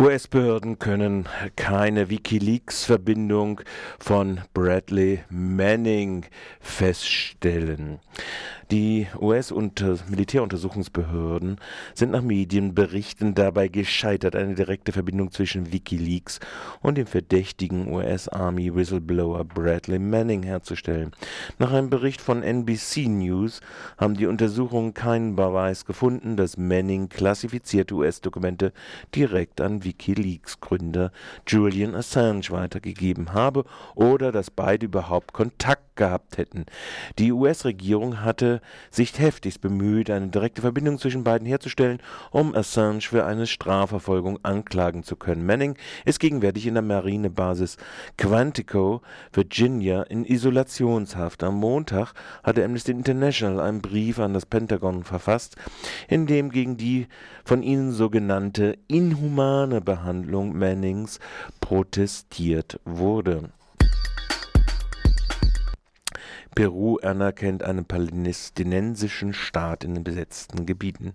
US-Behörden können keine Wikileaks-Verbindung von Bradley Manning feststellen. Die US-Militäruntersuchungsbehörden sind nach Medienberichten dabei gescheitert, eine direkte Verbindung zwischen Wikileaks und dem verdächtigen US-Army-Whistleblower Bradley Manning herzustellen. Nach einem Bericht von NBC News haben die Untersuchungen keinen Beweis gefunden, dass Manning klassifizierte US-Dokumente direkt an Wikileaks-Gründer Julian Assange weitergegeben habe oder dass beide überhaupt Kontakt gehabt hätten. Die US-Regierung hatte sich heftigst bemüht, eine direkte Verbindung zwischen beiden herzustellen, um Assange für eine Strafverfolgung anklagen zu können. Manning ist gegenwärtig in der Marinebasis Quantico, Virginia, in Isolationshaft. Am Montag hatte Amnesty International einen Brief an das Pentagon verfasst, in dem gegen die von ihnen sogenannte inhumane Behandlung Mannings protestiert wurde. Peru anerkennt einen palästinensischen Staat in den besetzten Gebieten.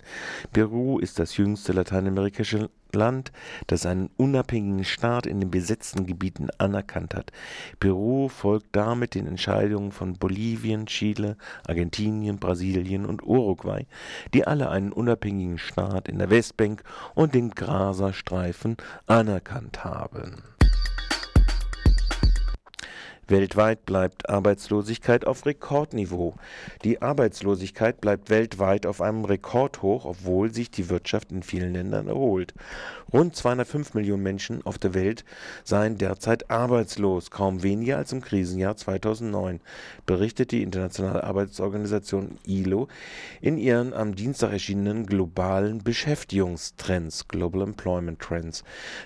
Peru ist das jüngste lateinamerikanische Land, das einen unabhängigen Staat in den besetzten Gebieten anerkannt hat. Peru folgt damit den Entscheidungen von Bolivien, Chile, Argentinien, Brasilien und Uruguay, die alle einen unabhängigen Staat in der Westbank und dem Gaza-Streifen anerkannt haben Weltweit bleibt Arbeitslosigkeit auf Rekordniveau. Die Arbeitslosigkeit bleibt weltweit auf einem Rekordhoch, obwohl sich die Wirtschaft in vielen Ländern erholt. Rund 205 Millionen Menschen auf der Welt seien derzeit arbeitslos, kaum weniger als im Krisenjahr 2009, berichtet die Internationale Arbeitsorganisation ILO in ihren am Dienstag erschienenen globalen Beschäftigungstrends Global Employment Trends.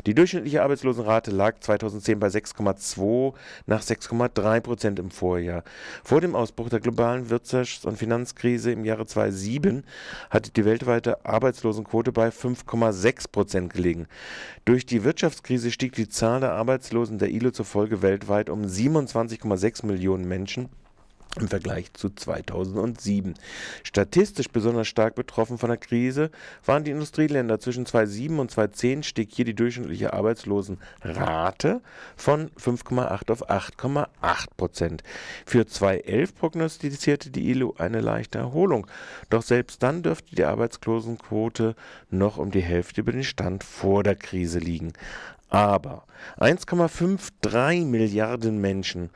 Die durchschnittliche Arbeitslosenrate lag 2010 bei 6,2 nach 6 6,3 Prozent im Vorjahr. Vor dem Ausbruch der globalen Wirtschafts- und Finanzkrise im Jahre 2007 hatte die weltweite Arbeitslosenquote bei 5,6 Prozent gelegen. Durch die Wirtschaftskrise stieg die Zahl der Arbeitslosen der ILO zufolge weltweit um 27,6 Millionen Menschen im Vergleich zu 2007. Statistisch besonders stark betroffen von der Krise waren die Industrieländer. Zwischen 2007 und 2010 stieg hier die durchschnittliche Arbeitslosenrate von 5,8 auf 8,8 Prozent. Für 2011 prognostizierte die ILO eine leichte Erholung. Doch selbst dann dürfte die Arbeitslosenquote noch um die Hälfte über den Stand vor der Krise liegen. Aber 1,53 Milliarden Menschen,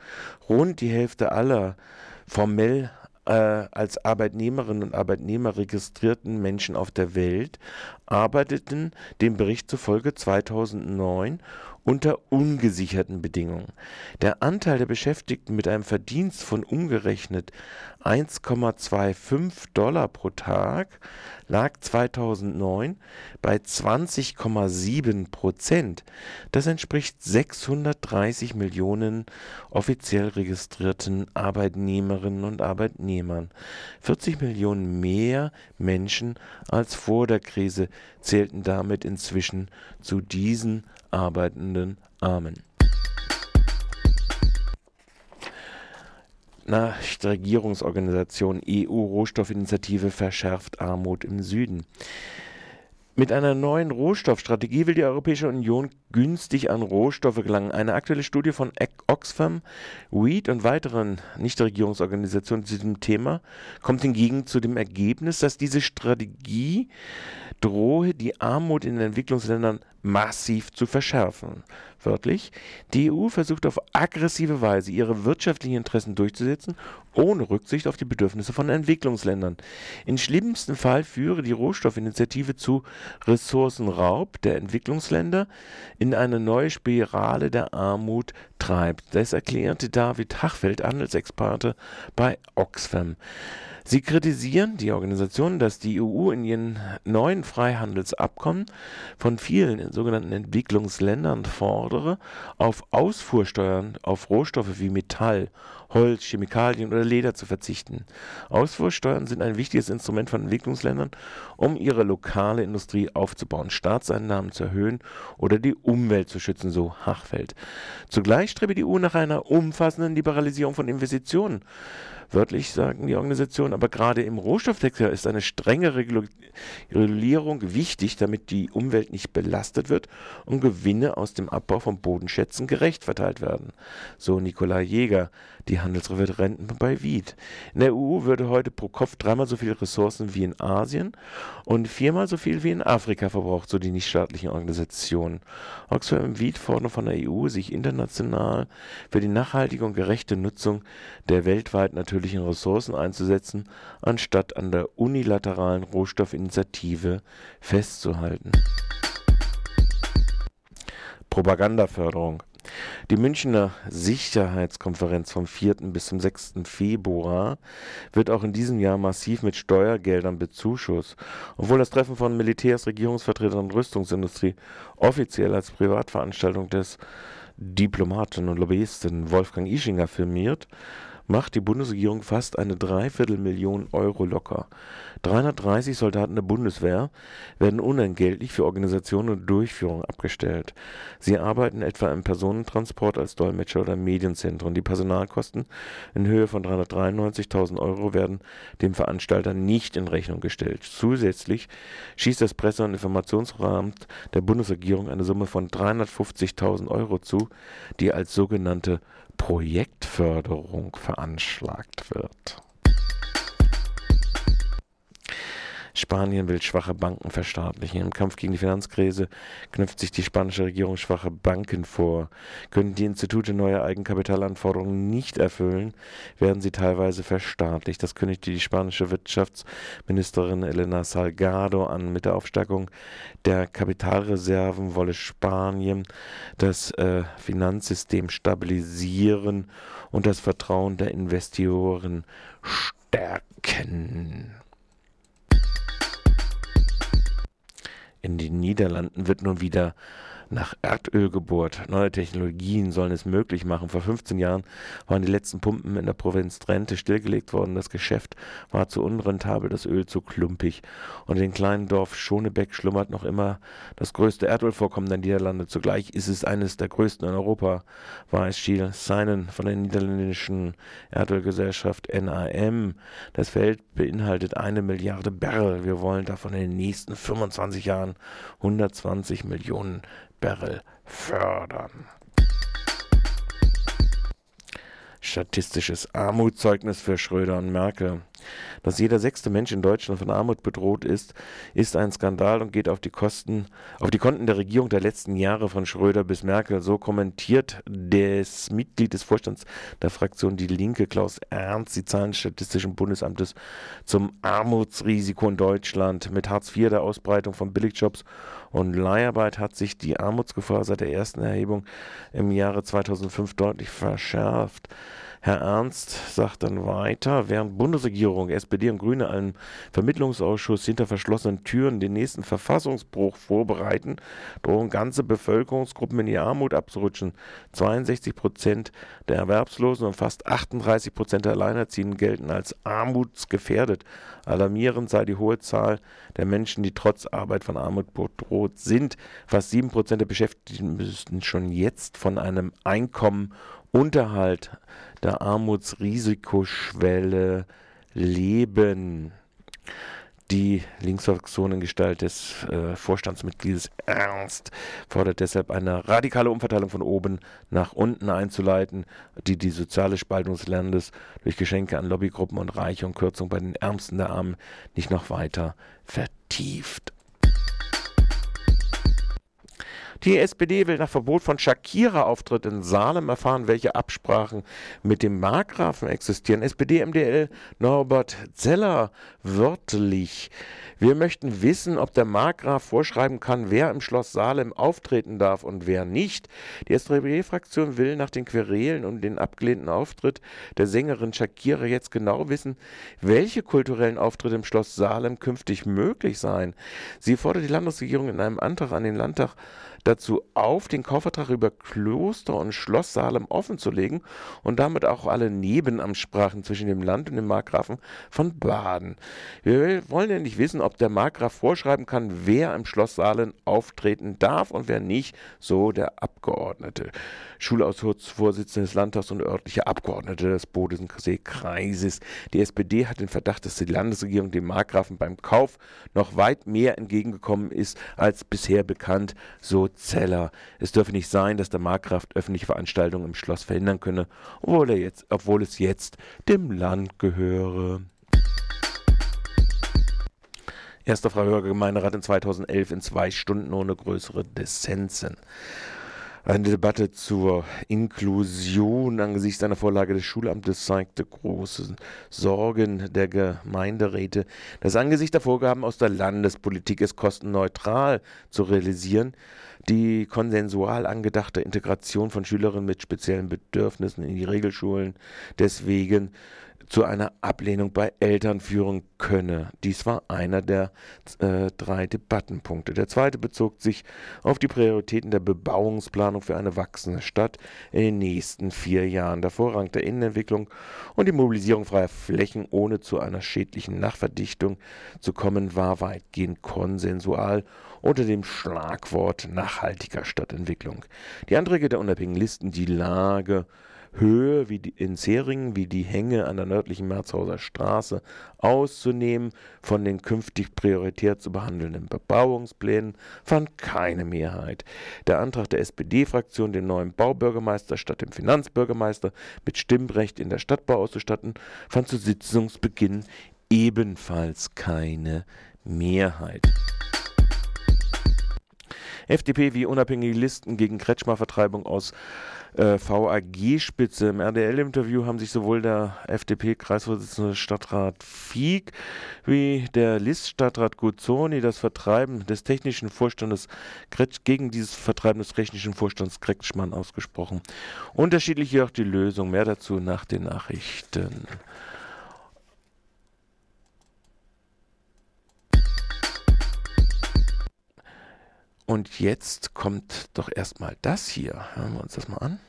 rund die Hälfte aller formell äh, als Arbeitnehmerinnen und Arbeitnehmer registrierten Menschen auf der Welt arbeiteten dem Bericht zufolge 2009 unter ungesicherten Bedingungen. Der Anteil der Beschäftigten mit einem Verdienst von umgerechnet 1,25 Dollar pro Tag lag 2009 bei 20,7 Prozent. Das entspricht 630 Millionen offiziell registrierten Arbeitnehmerinnen und Arbeitnehmern. 40 Millionen mehr Menschen als vor der Krise zählten damit inzwischen zu diesen arbeitenden Armen. Nach Regierungsorganisation EU-Rohstoffinitiative verschärft Armut im Süden. Mit einer neuen Rohstoffstrategie will die Europäische Union günstig an Rohstoffe gelangen. Eine aktuelle Studie von Oxfam, Weed und weiteren Nichtregierungsorganisationen zu diesem Thema kommt hingegen zu dem Ergebnis, dass diese Strategie drohe, die Armut in den Entwicklungsländern massiv zu verschärfen. Wörtlich, die EU versucht auf aggressive Weise ihre wirtschaftlichen Interessen durchzusetzen, ohne Rücksicht auf die Bedürfnisse von Entwicklungsländern. Im schlimmsten Fall führe die Rohstoffinitiative zu Ressourcenraub der Entwicklungsländer in eine neue Spirale der Armut treibt. Das erklärte David Hachfeld, Handelsexperte bei Oxfam. Sie kritisieren die Organisation, dass die EU in ihren neuen Freihandelsabkommen von vielen sogenannten Entwicklungsländern fordere, auf Ausfuhrsteuern auf Rohstoffe wie Metall, Holz, Chemikalien oder Leder zu verzichten. Ausfuhrsteuern sind ein wichtiges Instrument von Entwicklungsländern, um ihre lokale Industrie aufzubauen, Staatseinnahmen zu erhöhen oder die Umwelt zu schützen, so Hachfeld. Zugleich strebe die EU nach einer umfassenden Liberalisierung von Investitionen. Wörtlich sagen die Organisationen, aber gerade im Rohstoffsektor ist eine strenge Regulierung wichtig, damit die Umwelt nicht belastet wird und Gewinne aus dem Abbau von Bodenschätzen gerecht verteilt werden. So Nikolai Jäger, die Handelsreferenten bei Wied. In der EU würde heute pro Kopf dreimal so viele Ressourcen wie in Asien und viermal so viel wie in Afrika verbraucht, so die nichtstaatlichen Organisationen. Oxfam und Wied fordern von der EU, sich international für die nachhaltige und gerechte Nutzung der weltweit natürlichen Ressourcen einzusetzen, anstatt an der unilateralen Rohstoffinitiative festzuhalten. Propagandaförderung die Münchner Sicherheitskonferenz vom 4. bis zum 6. Februar wird auch in diesem Jahr massiv mit Steuergeldern bezuschusst. Obwohl das Treffen von Militärs, Regierungsvertretern und Rüstungsindustrie offiziell als Privatveranstaltung des Diplomaten und Lobbyisten Wolfgang Ischinger firmiert, macht die Bundesregierung fast eine Dreiviertelmillion Euro locker. 330 Soldaten der Bundeswehr werden unentgeltlich für Organisation und Durchführung abgestellt. Sie arbeiten etwa im Personentransport als Dolmetscher oder Medienzentren. Die Personalkosten in Höhe von 393.000 Euro werden dem Veranstalter nicht in Rechnung gestellt. Zusätzlich schießt das Presse- und Informationsrahmen der Bundesregierung eine Summe von 350.000 Euro zu, die als sogenannte Projektförderung veranschlagt wird. Spanien will schwache Banken verstaatlichen. Im Kampf gegen die Finanzkrise knüpft sich die spanische Regierung schwache Banken vor. Können die Institute neue Eigenkapitalanforderungen nicht erfüllen, werden sie teilweise verstaatlicht. Das kündigte die spanische Wirtschaftsministerin Elena Salgado an. Mit der Aufstockung der Kapitalreserven wolle Spanien das äh, Finanzsystem stabilisieren und das Vertrauen der Investoren stärken. In den Niederlanden wird nun wieder nach Erdöl gebohrt. Neue Technologien sollen es möglich machen. Vor 15 Jahren waren die letzten Pumpen in der Provinz Drenthe stillgelegt worden. Das Geschäft war zu unrentabel, das Öl zu klumpig. Und in dem kleinen Dorf Schonebeck schlummert noch immer das größte Erdölvorkommen der Niederlande. Zugleich ist es eines der größten in Europa, weiß Schiel Seinen von der niederländischen Erdölgesellschaft NAM. Das Feld beinhaltet eine Milliarde Barrel. Wir wollen davon in den nächsten 25 Jahren 120 Millionen Barrel fördern. Statistisches Armutszeugnis für Schröder und Merkel. Dass jeder sechste Mensch in Deutschland von Armut bedroht ist, ist ein Skandal und geht auf die Kosten, auf die Konten der Regierung der letzten Jahre von Schröder bis Merkel. So kommentiert das Mitglied des Vorstands der Fraktion Die Linke, Klaus Ernst, die Zahlen des Statistischen Bundesamtes zum Armutsrisiko in Deutschland. Mit Hartz IV, der Ausbreitung von Billigjobs und Leiharbeit hat sich die Armutsgefahr seit der ersten Erhebung im Jahre 2005 deutlich verschärft. Herr Ernst sagt dann weiter, während Bundesregierung, SPD und Grüne einen Vermittlungsausschuss hinter verschlossenen Türen den nächsten Verfassungsbruch vorbereiten, drohen ganze Bevölkerungsgruppen in die Armut abzurutschen. 62 Prozent der Erwerbslosen und fast 38 Prozent der Alleinerziehenden gelten als armutsgefährdet. Alarmierend sei die hohe Zahl der Menschen, die trotz Arbeit von Armut bedroht sind. Fast 7 Prozent der Beschäftigten müssten schon jetzt von einem Einkommen unterhalb der Armutsrisikoschwelle leben. Die Linksfraktion in Gestalt des äh, Vorstandsmitgliedes Ernst fordert deshalb eine radikale Umverteilung von oben nach unten einzuleiten, die die soziale Spaltung des Landes durch Geschenke an Lobbygruppen und Reiche und Kürzung bei den Ärmsten der Armen nicht noch weiter vertieft. Die SPD will nach Verbot von Shakira-Auftritt in Salem erfahren, welche Absprachen mit dem Markgrafen existieren. SPD-MDL Norbert Zeller wörtlich. Wir möchten wissen, ob der Markgraf vorschreiben kann, wer im Schloss Salem auftreten darf und wer nicht. Die SPD-Fraktion will nach den Querelen und den abgelehnten Auftritt der Sängerin Shakira jetzt genau wissen, welche kulturellen Auftritte im Schloss Salem künftig möglich seien. Sie fordert die Landesregierung in einem Antrag an den Landtag dazu auf, den Kaufvertrag über Kloster und Schloss Salem offenzulegen und damit auch alle Nebenamtssprachen zwischen dem Land und dem Markgrafen von Baden. Wir wollen ja nicht wissen, ob der Markgraf vorschreiben kann, wer im Schloss Salem auftreten darf und wer nicht, so der Abgeordnete. Schulausschussvorsitzende des Landtags und örtliche Abgeordnete des Bodensee-Kreises. Die SPD hat den Verdacht, dass die Landesregierung dem Markgrafen beim Kauf noch weit mehr entgegengekommen ist als bisher bekannt, so Zeller. Es dürfe nicht sein, dass der Markgraf öffentliche Veranstaltungen im Schloss verhindern könne, obwohl, er jetzt, obwohl es jetzt dem Land gehöre. Erster Freiburger Gemeinderat in 2011 in zwei Stunden ohne größere Dissensen eine Debatte zur Inklusion angesichts einer Vorlage des Schulamtes zeigte große Sorgen der Gemeinderäte, dass angesichts der Vorgaben aus der Landespolitik es kostenneutral zu realisieren, die konsensual angedachte Integration von Schülerinnen mit speziellen Bedürfnissen in die Regelschulen deswegen zu einer Ablehnung bei Eltern führen könne. Dies war einer der äh, drei Debattenpunkte. Der zweite bezog sich auf die Prioritäten der Bebauungsplanung für eine wachsende Stadt in den nächsten vier Jahren. Der Vorrang der Innenentwicklung und die Mobilisierung freier Flächen, ohne zu einer schädlichen Nachverdichtung zu kommen, war weitgehend konsensual unter dem Schlagwort nachhaltiger Stadtentwicklung. Die Anträge der unabhängigen Listen, die Lage Höhe wie die, in Zeringen wie die Hänge an der nördlichen Merzhauser Straße auszunehmen von den künftig prioritär zu behandelnden Bebauungsplänen fand keine Mehrheit. Der Antrag der SPD-Fraktion, den neuen Baubürgermeister statt dem Finanzbürgermeister mit Stimmrecht in der Stadtbau auszustatten, fand zu Sitzungsbeginn ebenfalls keine Mehrheit. FDP wie unabhängige Listen gegen Kretschmer-Vertreibung aus äh, VAG-Spitze. Im RDL-Interview haben sich sowohl der FDP-Kreisvorsitzende Stadtrat Fieg wie der List-Stadtrat Guzzoni das Vertreiben des technischen Vorstandes Kretsch, gegen dieses Vertreiben des technischen Vorstands Kretschmann ausgesprochen. Unterschiedlich jedoch die Lösung. Mehr dazu nach den Nachrichten. Und jetzt kommt doch erstmal das hier. Hören wir uns das mal an.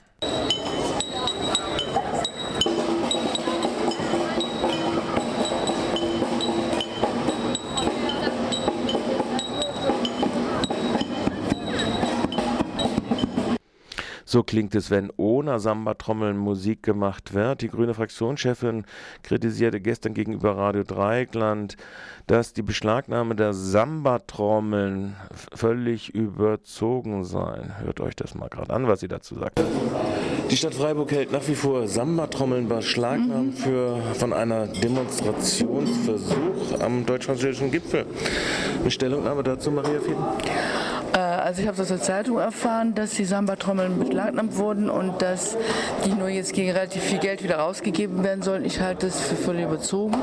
So klingt es, wenn ohne Samba-Trommeln Musik gemacht wird. Die grüne Fraktionschefin kritisierte gestern gegenüber Radio Dreieckland, dass die Beschlagnahme der Samba-Trommeln völlig überzogen sei. Hört euch das mal gerade an, was sie dazu sagt. Die Stadt Freiburg hält nach wie vor Samba-Trommeln beschlagnahmt mhm. für, von einer Demonstrationsversuch am deutsch-französischen Gipfel. Eine Stellungnahme dazu, Maria Fieden? Also ich habe aus der Zeitung erfahren, dass die Samba-Trommeln beschlagnahmt wurden und dass die nur jetzt gegen relativ viel Geld wieder rausgegeben werden sollen. Ich halte das für völlig überzogen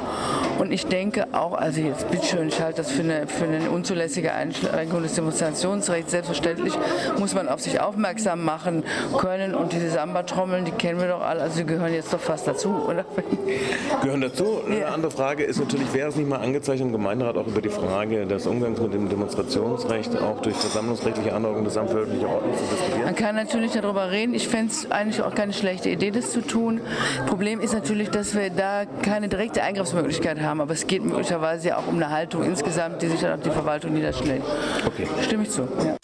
und ich denke auch, also jetzt bitteschön, ich halte das für eine, für eine unzulässige Einschränkung des Demonstrationsrechts. Selbstverständlich muss man auf sich aufmerksam machen können und diese Samba-Trommeln, die kennen wir doch alle, also die gehören jetzt doch fast dazu, oder? Gehören dazu. Eine ja. andere Frage ist natürlich, wäre es nicht mal angezeichnet im Gemeinderat auch über die Frage des Umgangs mit dem Demonstrationsrecht auch durch versammlungsrechtliche Anordnung des gesamtwirtschaftlichen Ordnung zu diskutieren? Man kann natürlich darüber reden. Ich fände es eigentlich auch keine schlechte Idee, das zu tun. Problem ist natürlich, dass wir da keine direkte Eingriffsmöglichkeit haben, aber es geht möglicherweise ja auch um eine Haltung insgesamt, die sich dann auf die Verwaltung niederschlägt. Okay. Stimme ich zu. Ja.